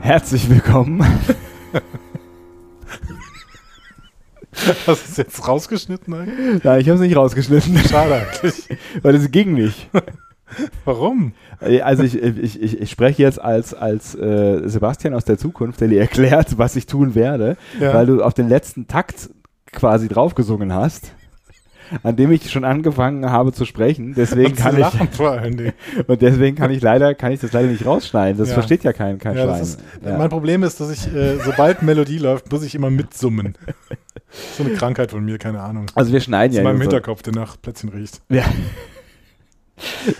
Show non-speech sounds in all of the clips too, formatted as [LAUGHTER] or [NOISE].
Herzlich willkommen. Hast du es jetzt rausgeschnitten eigentlich? Nein, ich habe es nicht rausgeschnitten, Schade eigentlich. [LAUGHS] weil es ging nicht. Warum? Also ich, ich, ich, ich spreche jetzt als, als äh, Sebastian aus der Zukunft, der dir erklärt, was ich tun werde, Ja. weil du auf den letzten Takt quasi draufgesungen hast, an dem ich schon angefangen habe zu sprechen. Deswegen Und zu kann ich lachen vor allen Dingen. [LAUGHS] und deswegen kann ich leider kann ich das leider nicht rausschneiden. Das Ja. versteht ja kein kein Ja, Schwein. ist, Ja. Mein Problem ist, dass ich, äh, sobald Melodie läuft, muss ich immer mitsummen. [LAUGHS] So eine Krankheit von mir, keine Ahnung. Also wir schneiden Das ja in meinem Hinterkopf, der nach Plätzchen riecht. Ja. [LAUGHS]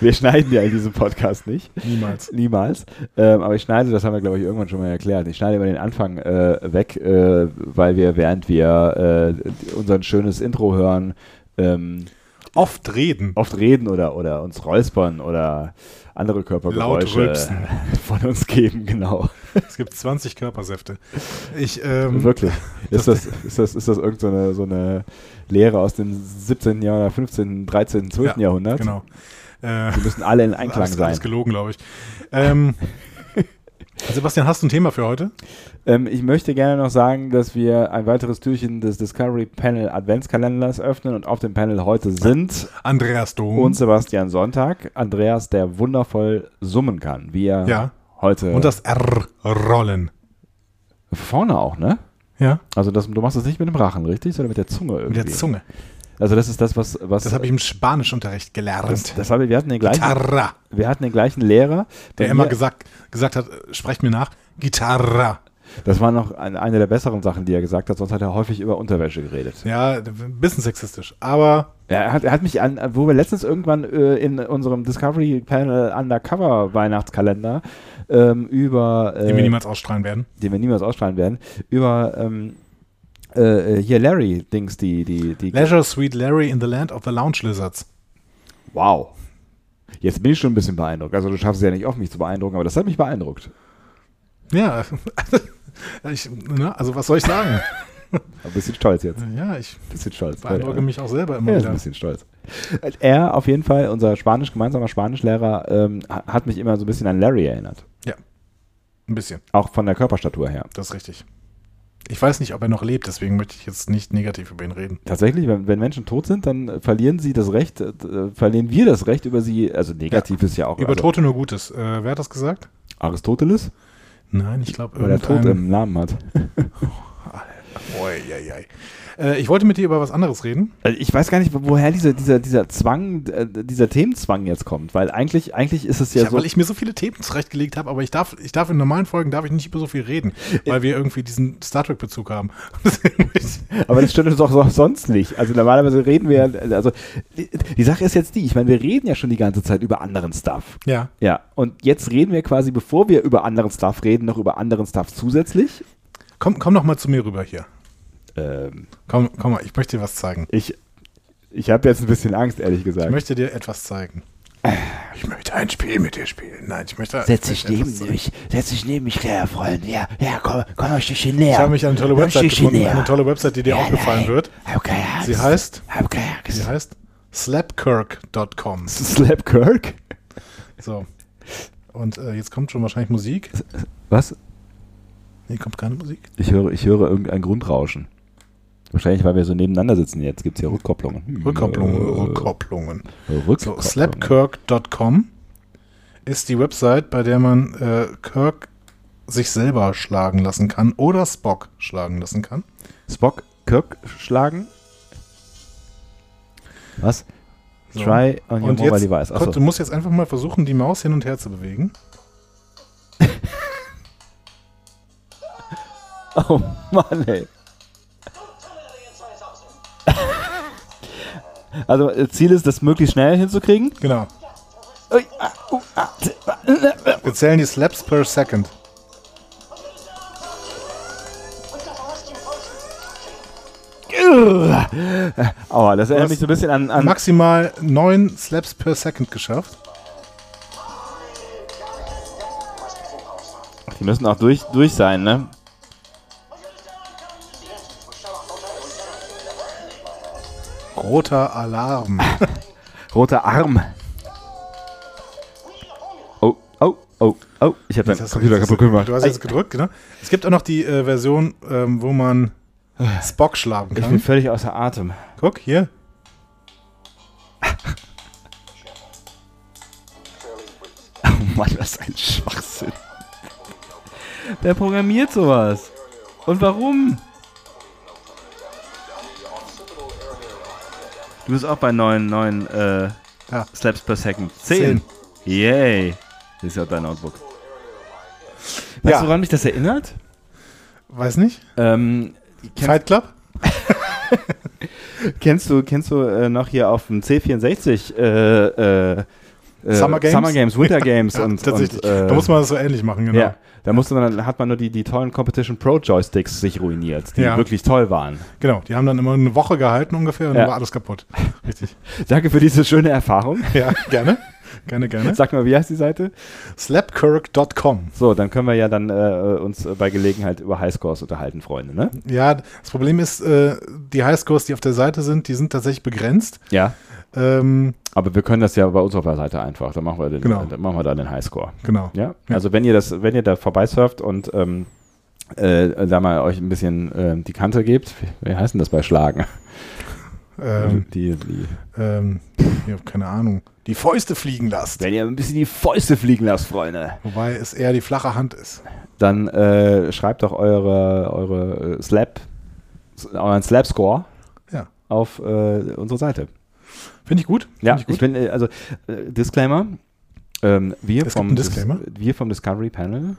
Wir schneiden ja in diesem Podcast nicht. Niemals. Niemals. Ähm, aber ich schneide, das haben wir, glaube ich, irgendwann schon mal erklärt. Ich schneide immer den Anfang äh, weg, äh, weil wir, während wir äh, unser schönes Intro hören, ähm, Oft reden. oft reden oder, oder uns räuspern oder andere Körpergeräusche [LAUGHS] von uns geben, genau. Es gibt 20 Körpersäfte. Ich, ähm, Wirklich. Ist das- das, ist das, ist das irgendeine so eine, so eine Lehre aus dem 17. Jahrhundert, 15., 13., 12. Ja, Jahrhundert? Genau. Äh, Die müssen alle in Einklang alles, sein. alles gelogen, glaube ich. Ähm, Sebastian, hast du ein Thema für heute? Ähm, ich möchte gerne noch sagen, dass wir ein weiteres Türchen des Discovery Panel Adventskalenders öffnen und auf dem Panel heute sind Andreas Dom. und Sebastian Sonntag, Andreas, der wundervoll summen kann, wie er Ja. heute Und das R-Rollen. vorne auch, ne? Ja, Also das, du machst das nicht mit dem Rachen, richtig? Sondern mit der Zunge irgendwie. mit der Zunge. Also das ist das, was... was Das habe ich im Spanischunterricht gelernt. das, das habe ich, wir hatten den gleichen, Gitarra. wir hatten den gleichen Lehrer. Der Bei immer gesagt, gesagt hat, äh, sprecht mir nach, Gitarra. Das war noch ein, eine der besseren Sachen, die er gesagt hat, sonst hat er häufig über Unterwäsche geredet. Ja, ein bisschen sexistisch. Aber Ja, er hat, er hat mich an, wo wir letztens irgendwann äh, in unserem Discovery Panel Undercover Weihnachtskalender ähm, über, äh, den wir niemals ausstrahlen werden. den wir niemals ausstrahlen werden, über ähm, äh, hier Larry Dings, die, die, die, Leisure Sweet Larry in the Land of the Lounge Lizards. wow. Jetzt bin ich schon ein bisschen beeindruckt. Also du schaffst es ja nicht oft, mich zu beeindrucken, aber das hat mich beeindruckt. Ja, [LAUGHS] ich, ne, also was soll ich sagen? [LAUGHS] Ein bisschen stolz jetzt. ja, ich Ein bisschen stolz. beeindrucke mich auch selber immer Ja, wieder. ein bisschen stolz. Er auf jeden Fall, unser Spanisch, gemeinsamer Spanischlehrer, ähm, ha- hat mich immer so ein bisschen an Larry erinnert. Ein bisschen, Auch von der Körperstatur her. das ist richtig. Ich weiß nicht, ob er noch lebt, deswegen möchte ich jetzt nicht negativ über ihn reden. Tatsächlich, wenn, wenn Menschen tot sind, dann äh, verlieren sie das Recht, äh, verlieren wir das Recht über sie, also negativ ist ja auch Über also Tote nur Gutes. Äh, wer hat das gesagt? Aristoteles, Nein, ich glaube, weil er Tod im Namen hat. [LAUGHS] Oi, oi, oi. Äh, ich wollte mit dir über was anderes reden. Also ich weiß gar nicht, wo- woher dieser, dieser, dieser Zwang, äh, dieser Themenzwang jetzt kommt, weil eigentlich, eigentlich ist es ja ich, so. Weil ich mir so viele Themen zurechtgelegt habe, aber ich darf, ich darf in normalen Folgen darf ich nicht über so viel reden, weil wir irgendwie diesen Star Trek-Bezug haben. [LAUGHS] Aber das uns doch so- sonst nicht. Also normalerweise reden wir, also die, die Sache ist jetzt die, ich meine, wir reden ja schon die ganze Zeit über anderen Stuff. ja, Ja, und jetzt reden wir quasi, bevor wir über anderen Stuff reden, noch über anderen Stuff zusätzlich. komm, komm noch mal zu mir rüber hier. Ähm, Komm, komm mal, ich möchte dir was zeigen. ich ich habe jetzt ein bisschen Angst, ehrlich gesagt. Ich möchte dir etwas zeigen. Ich möchte ein Spiel mit dir spielen. Nein, ich möchte. Setz ich dich neben mich, setz dich neben mich, kleiner Freund. Ja, ja, komm, komm ein Stückchen Ich näher. habe mich an eine tolle Website gefunden. näher. Eine tolle Website, die dir Ja, auch gefallen nein. wird. Hab keine Angst. Sie heißt, Hab keine Angst. sie heißt slapkirk.com. Slap Kirk? So. Und äh, jetzt kommt schon wahrscheinlich Musik. Was? Nee, kommt keine Musik. Ich höre, ich höre irgendein Grundrauschen. Wahrscheinlich, weil wir so nebeneinander sitzen jetzt, gibt es hier Rückkopplungen. Hm, Rückkopplungen, äh, Rückkopplungen. So, Rückkopplungen. slapkirk.com ist die Website, bei der man äh, Kirk sich selber schlagen lassen kann oder Spock schlagen lassen kann. Spock Kirk schlagen. Was? So. Try on your Und mobile jetzt, device. Achso. du musst jetzt einfach mal versuchen, die Maus hin und her zu bewegen. [LAUGHS] Oh Mann, ey. Also äh, Ziel ist, das möglichst schnell hinzukriegen. Genau. Ah, uh, ah, t- Wir zählen die Slaps per Second. Aua, das erinnert mich so ein bisschen an, an Maximal 9 Slaps per Second geschafft. Die müssen auch durch, durch sein, ne? Roter Alarm. [LAUGHS] Roter Arm. Oh, oh, oh, oh. Ich habe du- Computer kaputt gemacht. Du hast jetzt gedrückt, genau. Es gibt auch noch die äh, Version, ähm, wo man [SIGHS] Spock schlagen Ich bin kann. völlig außer Atem. Guck, hier. [LAUGHS] Oh Mann, was ein Schwachsinn. Wer programmiert sowas? Und warum? Du bist auch bei 9, 9 äh, Ja. Slaps per Second. 10. Yay. Das ist ja dein Notebook. Weißt Ja. du, woran mich das erinnert? Weiß nicht. Ähm, kennst, Fight Club? [LAUGHS] kennst du, kennst du äh, noch hier auf dem C64 äh, äh, äh, Summer Games? Summer Games, Winter [LAUGHS] Games Ja, und, tatsächlich. und äh, da muss man das so ähnlich machen, genau. Ja, da musste man, dann hat man nur die, die tollen Competition Pro Joysticks sich ruiniert, die Ja. wirklich toll waren. Genau, die haben dann immer eine Woche gehalten ungefähr und dann war alles kaputt. [LAUGHS] Richtig. Danke für diese schöne Erfahrung. [LAUGHS] Ja, gerne. Gerne, gerne. Sag mal, wie heißt die Seite? Slapkirk.com. So, dann können wir ja dann äh, uns bei Gelegenheit über Highscores unterhalten, Freunde, ne? Ja, das Problem ist, äh, die Highscores, die auf der Seite sind, die sind tatsächlich begrenzt. Ja. Ähm, Aber wir können das ja bei uns auf der Seite einfach. Dann machen wir, den, Genau. dann machen wir da den Highscore. genau. Ja? Ja. Also wenn ihr das, wenn ihr da vorbeisurft und ähm, äh, da mal euch ein bisschen ähm, die Kante gebt, wie, wie heißt denn das bei Schlagen? Ähm, [LAUGHS] die, die, ähm, ich habe keine Ahnung. Die Fäuste fliegen lasst. wenn ihr ein bisschen die Fäuste fliegen lasst, Freunde. Wobei es eher die flache Hand ist. dann äh, schreibt doch eure, eure äh, Slap, euren Slap-Score Ja. auf äh, unsere Seite. Finde ich gut. Ja, ich, ich bin, äh, also äh, Disclaimer, ähm, wir, Es vom Disclaimer? Dis wir vom Discovery Panel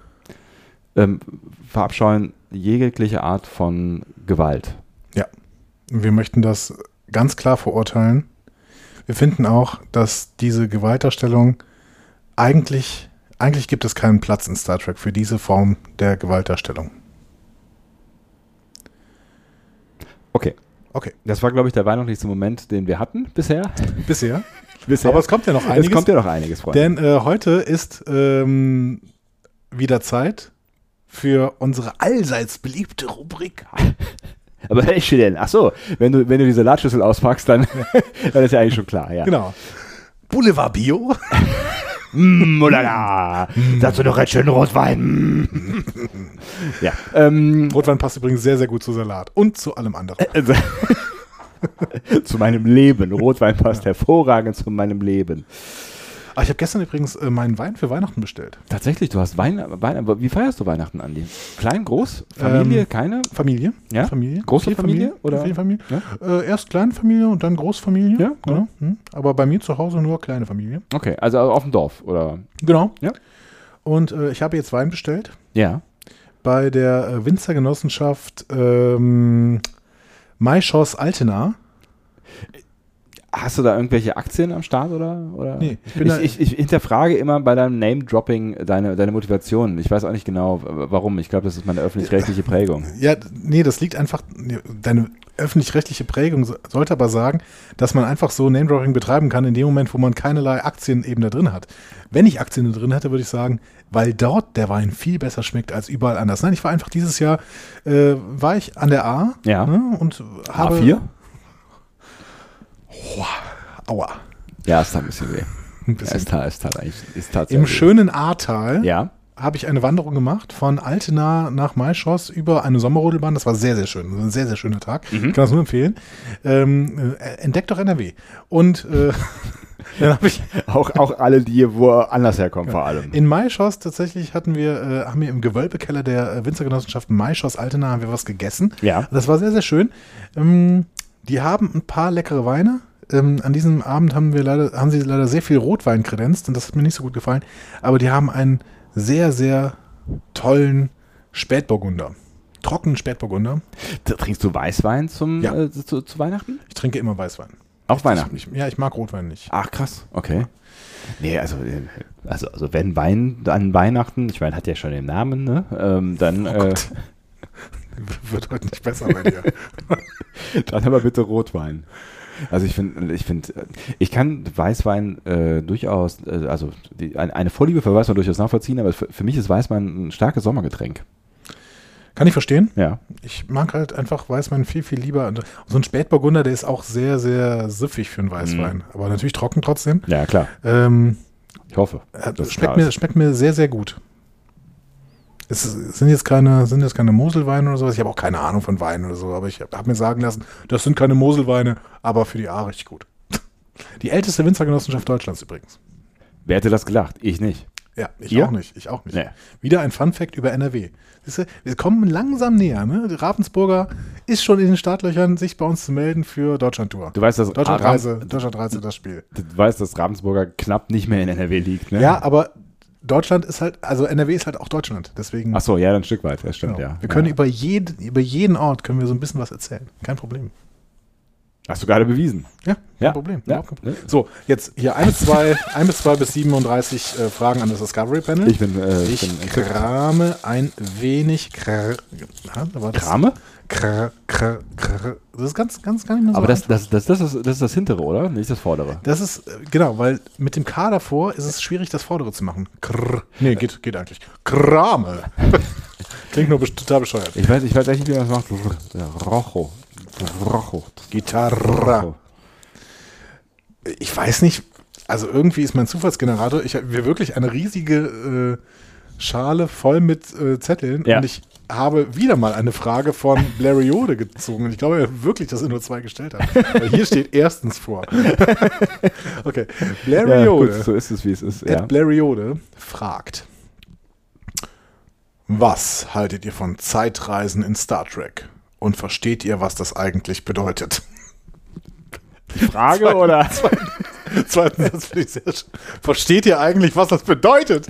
ähm, verabscheuen jegliche Art von Gewalt. Wir möchten das ganz klar verurteilen. Wir finden auch, dass diese Gewaltdarstellung eigentlich, eigentlich gibt es keinen Platz in Star Trek für diese Form der Gewaltdarstellung. Okay, Okay, das war, glaube ich, der weihnachtlichste Moment, den wir hatten bisher. [LAUGHS] bisher. bisher. Aber es kommt ja noch es einiges. kommt ja noch einiges, Freunde. Denn äh, heute ist ähm, wieder Zeit für unsere allseits beliebte Rubrik. [LAUGHS] Aber welche denn? Ach so, wenn du, wenn du die Salatschüssel auspackst, dann, [LAUGHS] dann ist ja eigentlich schon klar, ja. Genau. Boulevard Bio. Mm, ulala. Dazu noch einen schönen Rotwein. Mm. ja. Ähm, Rotwein passt übrigens sehr, sehr gut zu Salat und zu allem anderen. also, [LAUGHS] zu meinem Leben. Rotwein passt hervorragend zu meinem Leben. Ah, ich habe gestern übrigens äh, meinen Wein für Weihnachten bestellt. Tatsächlich, du hast Wein, Wein aber wie feierst du Weihnachten, Andi? Klein, groß? Familie, Ähm, keine? Familie. Ja? Familie. Große Viel Familie, oder? Familie. Ja? Äh, erst Kleinfamilie und dann Großfamilie. Ja, Genau. Hm. Aber bei mir zu Hause nur kleine Familie. Okay, also auf dem Dorf, oder? Genau. Ja. Und äh, ich habe jetzt Wein bestellt Ja. bei der äh, Winzergenossenschaft ähm, Maischoss Altena. Hast du da irgendwelche Aktien am Start oder? oder? Nee, ich ich, ich, ich, hinterfrage immer bei deinem Name-Dropping deine, deine Motivation. Ich weiß auch nicht genau, warum. Ich glaube, das ist meine öffentlich-rechtliche Prägung. Ja, nee, das liegt einfach, deine öffentlich-rechtliche Prägung so- sollte aber sagen, dass man einfach so Name-Dropping betreiben kann in dem Moment, wo man keinerlei Aktien eben da drin hat. Wenn ich Aktien da drin hätte, würde ich sagen, weil dort der Wein viel besser schmeckt als überall anders. Nein, ich war einfach dieses Jahr, äh, war ich an der A Ja. ne, und habe... A4? Aua. Ja, es tat ein bisschen weh. [LAUGHS] Ein Ja, bisschen. es tat, es tat eigentlich, es tat Im weh. schönen Ahrtal Ja. habe ich eine Wanderung gemacht von Altena nach Maischoss über eine Sommerrodelbahn. Das war sehr, sehr schön. Das war Ein sehr, sehr schöner Tag. Mhm. Ich kann das nur empfehlen. Ähm, äh, entdeckt doch NRW. Und äh, [LAUGHS] dann habe ich Auch, auch alle, die wo anders herkommen, vor allem. in Maischoss tatsächlich hatten wir, äh, haben wir im Gewölbekeller der äh, Winzergenossenschaften Maischoss Altena haben wir was gegessen. Ja. Das war sehr, sehr schön. Ähm, die haben ein paar leckere Weine. Ähm, an diesem Abend haben wir leider, haben sie leider sehr viel Rotwein kredenzt und das hat mir nicht so gut gefallen. Aber die haben einen sehr, sehr tollen Spätburgunder. Trockenen Spätburgunder. Trinkst du Weißwein zum, Ja. äh, zu, zu Weihnachten? Ich trinke immer Weißwein. Auch Weihnachten. Ich, ja, ich mag Rotwein nicht. Ach, krass. Okay. Nee, also, äh, also, also wenn Wein an Weihnachten, ich meine, hat ja schon den Namen, ne? Ähm, dann, Oh äh. [LAUGHS] Wird heute nicht besser bei dir. [LAUGHS] Dann aber bitte Rotwein. Also ich finde, ich finde, ich kann Weißwein äh, durchaus, äh, also die, ein, eine Vorliebe für Weißwein durchaus nachvollziehen, aber für, für mich ist Weißwein ein starkes Sommergetränk. Kann ich verstehen. Ja. Ich mag halt einfach Weißwein viel, viel lieber. Und So ein Spätburgunder, der ist auch sehr, sehr süffig für einen Weißwein. Aber natürlich trocken trotzdem. Ja, klar. Ähm, Ich hoffe. äh, schmeckt, mir, schmeckt mir sehr, sehr gut. Es sind jetzt keine, sind jetzt keine Moselweine oder sowas. Ich habe auch keine Ahnung von Wein oder so, aber ich habe mir sagen lassen, das sind keine Moselweine, aber für die A richtig gut. [LAUGHS] Die älteste Winzergenossenschaft Deutschlands übrigens. Wer hätte das gedacht? Ich nicht. Ja, ich Ihr? auch nicht. Ich auch nicht. Nee. Wieder ein Fun-Fact über NRW. Siehst du, wir kommen langsam näher. Ne? Ravensburger ist schon in den Startlöchern, sich bei uns zu melden für Deutschland-Tour. Du weißt, dass Deutschland-Reise, Deutschland-Reise, das Spiel. Du weißt, dass Ravensburger knapp nicht mehr in NRW liegt, ne? Ja, aber Deutschland ist halt, also NRW ist halt auch Deutschland. Deswegen, Ach so, ja, ein Stück weit, das stimmt, genau. ja. wir können ja. über, jeden, über jeden Ort können wir so ein bisschen was erzählen. Kein Problem. Hast du gerade bewiesen. Ja, kein Ja. Problem. Ja. Kein. So, jetzt hier ein bis zwei, ein bis zwei bis 37 äh, Fragen an das Discovery Panel. Ich bin, äh, ich bin krame ein wenig. Kr das- Krame? Kr kr kr das ist ganz, ganz gar nicht mehr so. Aber das, das, das, das, ist, das ist das hintere, oder? Nicht das vordere. das ist, äh, genau, weil mit dem K davor ist es schwierig, das vordere zu machen. Krr. Nee, geht, geht eigentlich. Krame. [LAUGHS] Klingt nur total bescheuert. Ich weiß, ich weiß echt nicht, wie man das macht. Ja, Rojo. Rojo. Gitarra. Ich weiß nicht, also irgendwie ist mein Zufallsgenerator, ich habe wirklich eine riesige äh, Schale voll mit äh, Zetteln Ja. und ich habe wieder mal eine Frage von Blariode gezogen. Und ich glaube wirklich, dass er nur zwei gestellt hat. Weil hier steht erstens vor. [LAUGHS] okay. Ja, Blariode. gut, so ist es, wie es ist. Ja. Blariode fragt: Was haltet ihr von Zeitreisen in Star Trek? Und versteht ihr, was das eigentlich bedeutet? Frage oder? Zweiten Satz finde ich sehr schön. Versteht ihr eigentlich, was das bedeutet?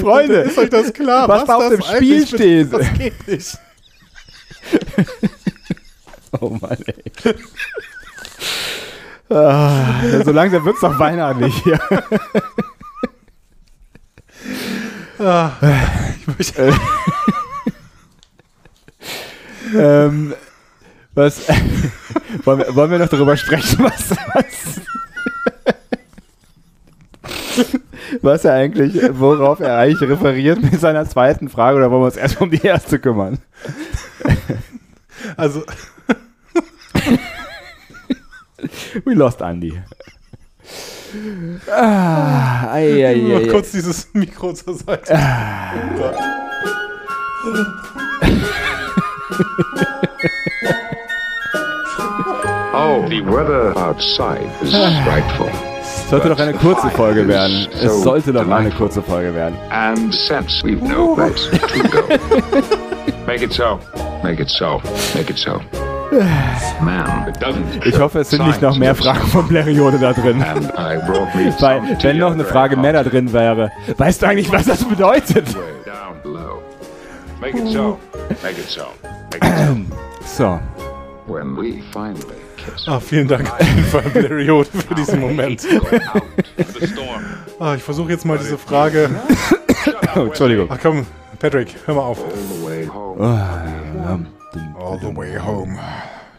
Freunde, ist euch das klar? was da auf das dem Spiel steht. Das geht nicht. [LAUGHS] Oh Mann, ey. ah, so langsam wird es doch weihnachtlich hier. Ich möchte, [LAUGHS] ähm, was, [LAUGHS] wollen, wir, wollen wir noch darüber sprechen, was, was, was er eigentlich, worauf er eigentlich referiert mit seiner zweiten Frage oder wollen wir uns erst um die erste kümmern? also, We lost Andy. Ah, ei, ei, ei, ei. kurz dieses Mikro zur Seite. Oh Gott. Oh, the weather outside is frightful. Es sollte doch eine kurze Folge werden. Es sollte doch eine kurze Folge werden. And since we've no place to go, [LAUGHS] make it so. Make it so. Make it so. Ich hoffe, es sind nicht noch mehr Fragen von Bleriode da drin. [LAUGHS] Weil, wenn noch eine Frage mehr da drin wäre, weißt du eigentlich, was das bedeutet? So. Ah, vielen Dank auf jeden Fall, für diesen Moment. Ah, ich versuche jetzt mal diese Frage. oh, [COUGHS] Entschuldigung. Ach komm, Patrick, hör mal auf. All the way home. All the way home.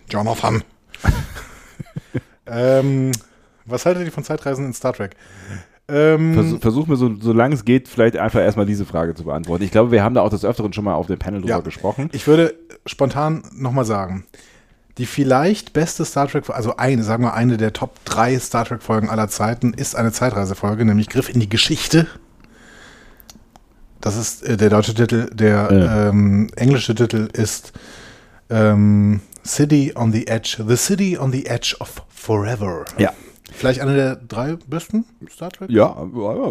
Jonathan. [LAUGHS] ähm, was haltet ihr von Zeitreisen in Star Trek? Ähm, Vers versuch mir so, solange es geht, vielleicht einfach erstmal diese Frage zu beantworten. Ich glaube, wir haben da auch des Öfteren schon mal auf dem Panel drüber Ja. gesprochen. ich würde spontan nochmal sagen, die vielleicht beste Star Trek, also eine, sagen wir eine der Top 3 Star Trek Folgen aller Zeiten ist eine Zeitreisefolge, nämlich Griff in die Geschichte. Das ist äh, der deutsche Titel. Der Ja. ähm, englische Titel ist ähm, City on the Edge, The City on the Edge of Forever. Ja. Vielleicht eine der drei besten Star Trek? Ja,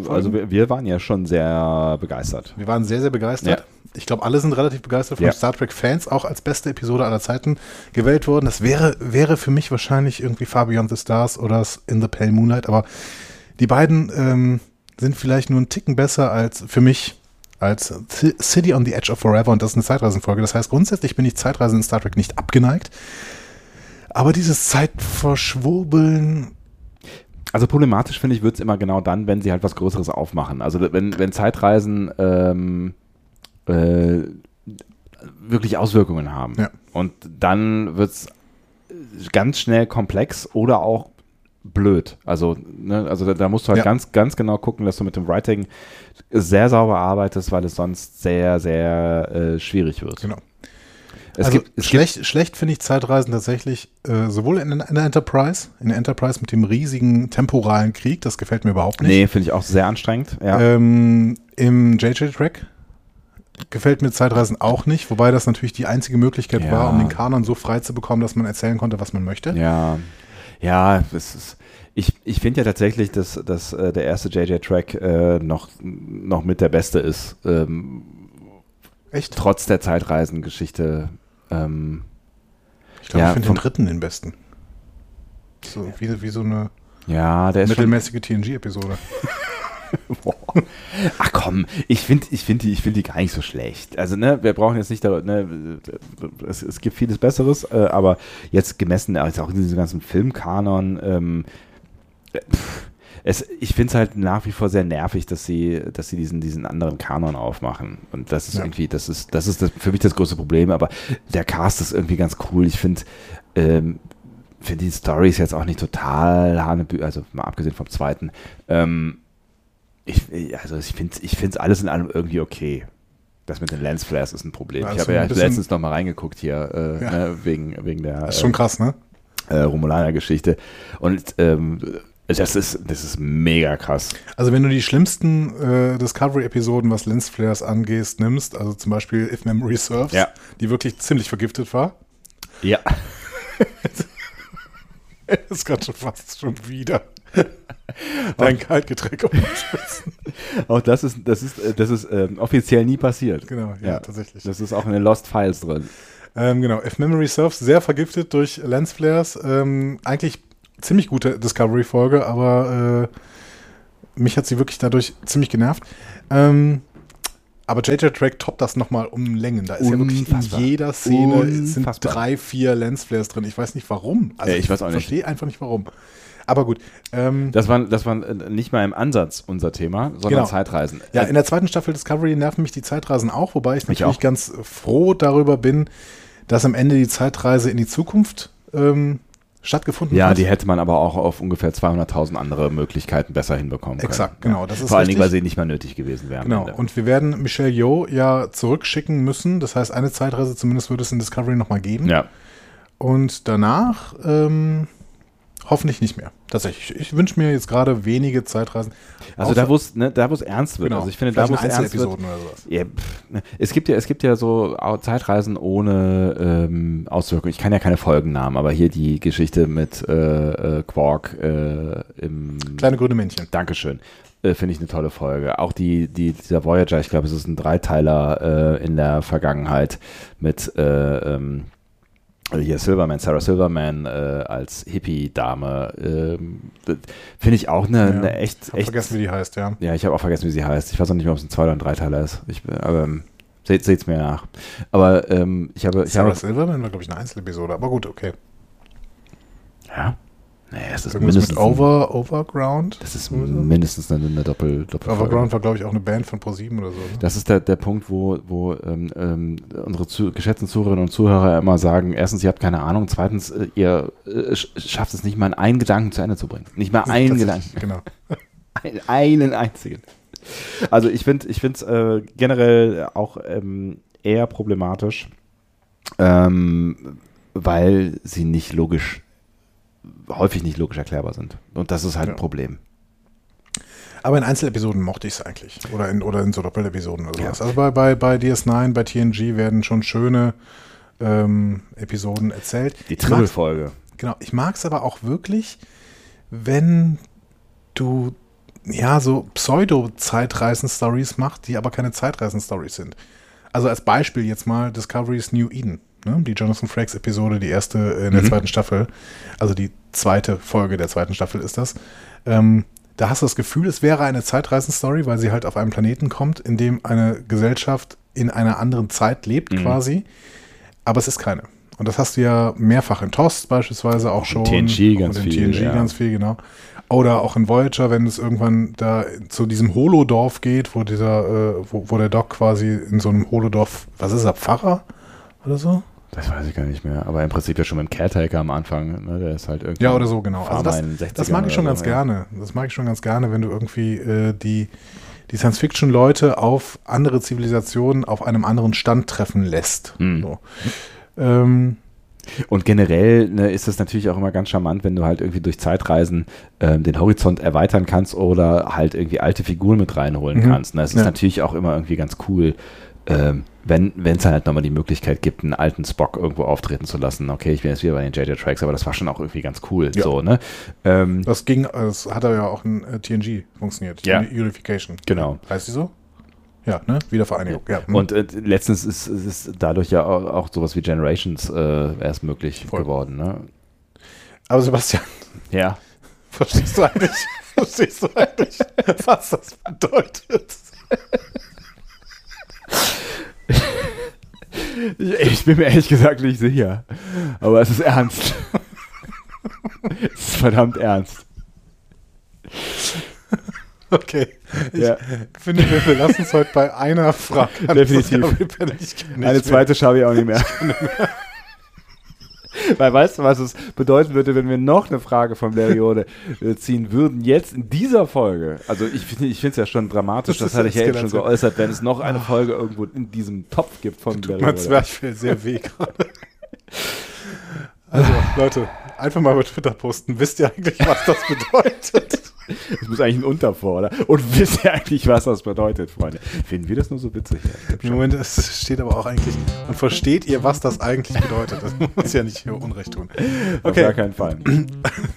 also wir, wir waren ja schon sehr begeistert. Wir waren sehr, sehr begeistert. Ja. Ich glaube, alle sind relativ begeistert von Ja. Star Trek-Fans, auch als beste Episode aller Zeiten gewählt worden. Das wäre, wäre für mich wahrscheinlich irgendwie Far Beyond the Stars oder In the Pale Moonlight, aber die beiden ähm, sind vielleicht nur einen Ticken besser als für mich als City on the Edge of Forever und das ist eine Zeitreisenfolge. Das heißt, grundsätzlich bin ich Zeitreisen in Star Trek nicht abgeneigt. Aber dieses Zeitverschwurbeln, Also problematisch finde ich, wird es immer genau dann, wenn sie halt was Größeres aufmachen. Also wenn, wenn Zeitreisen ähm, äh, wirklich Auswirkungen haben. Ja. Und dann wird es ganz schnell komplex oder auch blöd. Also, ne, also da, da musst du halt Ja. ganz, ganz genau gucken, dass du mit dem Writing sehr sauber arbeitest, weil es sonst sehr, sehr äh, schwierig wird. Genau. Es also gibt, es schlecht, schlecht finde ich Zeitreisen tatsächlich äh, sowohl in, in der Enterprise, in der Enterprise mit dem riesigen temporalen Krieg, das gefällt mir überhaupt nicht. nee, finde ich auch sehr anstrengend. Ja. Ähm, Im JJ-Track gefällt mir Zeitreisen auch nicht, wobei das natürlich die einzige Möglichkeit Ja. war, um den Kanon so frei zu bekommen, dass man erzählen konnte, was man möchte. Ja, ja, es ist, ich, ich finde ja tatsächlich, dass, dass äh, der erste JJ-Track äh, noch, noch mit der beste ist, ähm, Echt? trotz der Zeitreisengeschichte. Ähm, Ich glaube, Ja, ich finde den dritten den besten. So, wie, wie so eine ja, mittelmäßige TNG-Episode. [LAUGHS] Ach komm, ich finde ich find die, ich find die gar nicht so schlecht. Also, ne, wir brauchen jetzt nicht, da, ne, es, es gibt vieles Besseres, äh, aber jetzt gemessen, also auch in diesem ganzen Filmkanon, ähm, äh, pff, es, ich finde es halt nach wie vor sehr nervig, dass sie, dass sie diesen, diesen anderen Kanon aufmachen. Und das ist Ja. irgendwie, das ist, das ist das, für mich das größte Problem, aber der Cast ist irgendwie ganz cool. Ich finde, ähm, finde die Story ist jetzt auch nicht total Hanebü, also mal abgesehen vom zweiten. Ähm, ich, also ich finde ich finde es alles in allem irgendwie okay. Das mit den Lens Flares ist ein Problem. Ja, ich habe ja letztens noch mal reingeguckt hier, äh, Ja. ne, wegen, wegen der Das ist schon krass, ne? äh, Romulaner-Geschichte. Und ähm, das, ist, das ist mega krass. Also wenn du die schlimmsten äh, Discovery-Episoden, was Lensflares angeht, nimmst, also zum Beispiel If Memory Serves, Ja. die wirklich ziemlich vergiftet war, Ja. [LAUGHS] ist gerade schon fast schon wieder [LAUGHS] dein Kaltgetränk. [LAUGHS] Auch das ist, das ist, äh, das ist ähm, offiziell nie passiert. Genau, ja, tatsächlich. Das ist auch in den Lost Files drin. Ähm, genau, If Memory Serves, sehr vergiftet durch Lensflares. Ähm, eigentlich ziemlich gute Discovery-Folge, aber äh, mich hat sie wirklich dadurch ziemlich genervt. Ähm, aber JJ Track toppt das nochmal um Längen. Da ist ja wirklich in Unfassbar. jeder Szene sind Unfassbar. drei, vier Lensflares drin. Ich weiß nicht warum. Also Ja, ich weiß auch nicht. verstehe einfach nicht warum. Aber gut. Ähm, Das war, das war äh, nicht mal im Ansatz unser Thema, sondern Genau. Zeitreisen. Ja, Äh, in der zweiten Staffel Discovery nerven mich die Zeitreisen auch, wobei ich Mich natürlich auch. ganz froh darüber bin, dass am Ende die Zeitreise in die Zukunft ähm, stattgefunden ja, hat. die hätte man aber auch auf ungefähr 200.000 andere Möglichkeiten besser hinbekommen können. Exakt, genau, das ist Vor allen Dingen, weil sie nicht mal nötig gewesen wären. Genau, und wir werden Michelle Yeoh ja zurückschicken müssen. Das heißt, eine Zeitreise zumindest wird es in Discovery nochmal geben. ja. Und danach ähm, hoffentlich nicht mehr. Tatsächlich. Ich wünsche mir jetzt gerade wenige Zeitreisen. Also da, wo es ne, da, ernst wird. Genau, Also ich finde, da, vielleicht wo es in ernst wird. Ja, pff, ne. es gibt ja, es gibt ja so Zeitreisen ohne ähm, Auswirkungen. Ich kann ja keine Folgennamen, aber hier die Geschichte mit äh, äh, Quark äh, im Kleine grüne Männchen. Dankeschön. Äh, Finde ich eine tolle Folge. Auch die, die, dieser Voyager, ich glaube, es ist ein Dreiteiler äh, in der Vergangenheit mit äh, ähm, hier Silverman, Sarah Silverman äh, als Hippie-Dame. Das Finde ich auch eine, Ja, eine echt, Ich echt vergessen, wie die heißt, ja. ja, ich habe auch vergessen, wie sie heißt. Ich weiß auch nicht mehr, ob es ein Zwei- oder ein Dreiteiler ist. Ich, aber ähm, seht, seht's mir nach. Aber ähm, ich habe, ich Sarah habe, Silverman war, glaube ich, eine Einzelepisode. Aber gut, okay. ja, nee, es ist Irgendwas mindestens, mit Over, Overground. das ist mindestens eine, eine Doppel, Doppelfolge. Overground war, glaube ich, auch eine Band von ProSieben oder so. Ne? Das ist der, der Punkt, wo, wo ähm, ähm, unsere zu, geschätzten Zuhörerinnen und Zuhörer immer sagen, erstens, ihr habt keine Ahnung, zweitens, äh, ihr äh, sch- schafft es nicht mal, einen Gedanken zu Ende zu bringen. Nicht mal einen Gedanken. Genau. [LAUGHS] Ein, einen einzigen. Also ich finde ich finde es äh, generell auch ähm, eher problematisch, ähm, weil sie nicht logisch, häufig nicht logisch erklärbar sind. Und das ist halt Ja. ein Problem. Aber in Einzelepisoden mochte ich es eigentlich. Oder in, oder in so Doppelepisoden oder Ja. sowas. Also bei, bei, bei DS9, bei TNG werden schon schöne ähm, Episoden erzählt. Die Tribbelfolge. Genau, ich mag es aber auch wirklich, wenn du ja so Pseudo-Zeitreisen-Stories machst, die aber keine Zeitreisen-Stories sind. Also als Beispiel jetzt mal Discovery's New Eden, ne? die Jonathan Frakes-Episode, die erste in der Mhm. zweiten Staffel, also die zweite Folge der zweiten Staffel ist das. Ähm, da hast du das Gefühl, es wäre eine Zeitreisen-Story, weil sie halt auf einen Planeten kommt, in dem eine Gesellschaft in einer anderen Zeit lebt Mhm. quasi, aber es ist keine. Und das hast du ja mehrfach in TOS beispielsweise auch, schon. TNG auch ganz in viel, TNG ja. ganz viel, genau. Oder auch in Voyager, wenn es irgendwann da zu diesem Holodorf geht, wo dieser, äh, wo, wo der Doc quasi in so einem Holodorf, was ist er, Pfarrer oder so? Das weiß ich gar nicht mehr. Aber im Prinzip ja schon mit dem Caretaker am Anfang. Ne? Der ist halt irgendwie. Ja, oder so, genau. Also das, in den 60ern das mag ich schon oder ganz so, ja. gerne. Das mag ich schon ganz gerne, wenn du irgendwie äh, die, die Science-Fiction-Leute auf andere Zivilisationen auf einem anderen Stand treffen lässt. Mhm. So. Ähm, Und generell ne, ist es natürlich auch immer ganz charmant, wenn du halt irgendwie durch Zeitreisen ähm, den Horizont erweitern kannst oder halt irgendwie alte Figuren mit reinholen Mhm. kannst. Ne? Es ist Ja. natürlich auch immer irgendwie ganz cool, ähm, wenn es halt nochmal die Möglichkeit gibt, einen alten Spock irgendwo auftreten zu lassen. Okay, ich bin jetzt wieder bei den JJ Tracks, aber das war schon auch irgendwie ganz cool. Ja. So, ne? Ähm, das ging, das hat ja auch in äh, TNG funktioniert. Ja. Uni- Unification. Genau. Heißt die so? Ja, ne? Wiedervereinigung. Ja. hm. Und äh, letztens ist, ist ist dadurch ja auch, auch sowas wie Generations äh, erst möglich Voll. geworden. Ne? Aber Sebastian, Ja. [LAUGHS] verstehst du eigentlich, [LAUGHS] verstehst du eigentlich, was das bedeutet? Ich, bin mir ehrlich gesagt nicht sicher. Aber es ist ernst. [LAUGHS] es ist verdammt ernst. Okay. Ich Ja. finde, wir, wir lassen es heute bei einer Frage. [LAUGHS] Definitiv. Eine zweite schaffe ich auch nicht mehr. [LAUGHS] Weil weißt du, was es bedeuten würde, wenn wir noch eine Frage von Periode äh, ziehen würden, jetzt in dieser Folge. Also ich finde ich finde es ja schon dramatisch, Das das, hatte ich ja eben schon geäußert, wenn es noch eine Folge irgendwo in diesem Topf gibt von Tut mein Periode. Zwerchfell sehr weh gerade. Also, Leute, einfach mal bei Twitter posten. Wisst ihr eigentlich, was das bedeutet? Das muss eigentlich ein Unter vor, oder? Und [LAUGHS] wisst ihr eigentlich, was das bedeutet, Freunde? Finden wir das nur so witzig? Im. Moment es steht aber auch eigentlich. Und versteht ihr, was das eigentlich bedeutet? Das muss ja nicht hier Unrecht tun. Auf Okay. gar keinen Fall.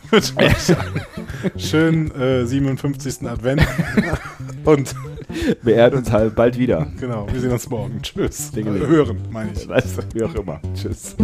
Wünsche euch einen schönen äh, 57. Advent. [LAUGHS] Und Beehrt uns halt bald wieder. genau, wir sehen uns morgen. Tschüss. Dingeling. Hören, meine ich. Weißt du, wie auch immer. Tschüss.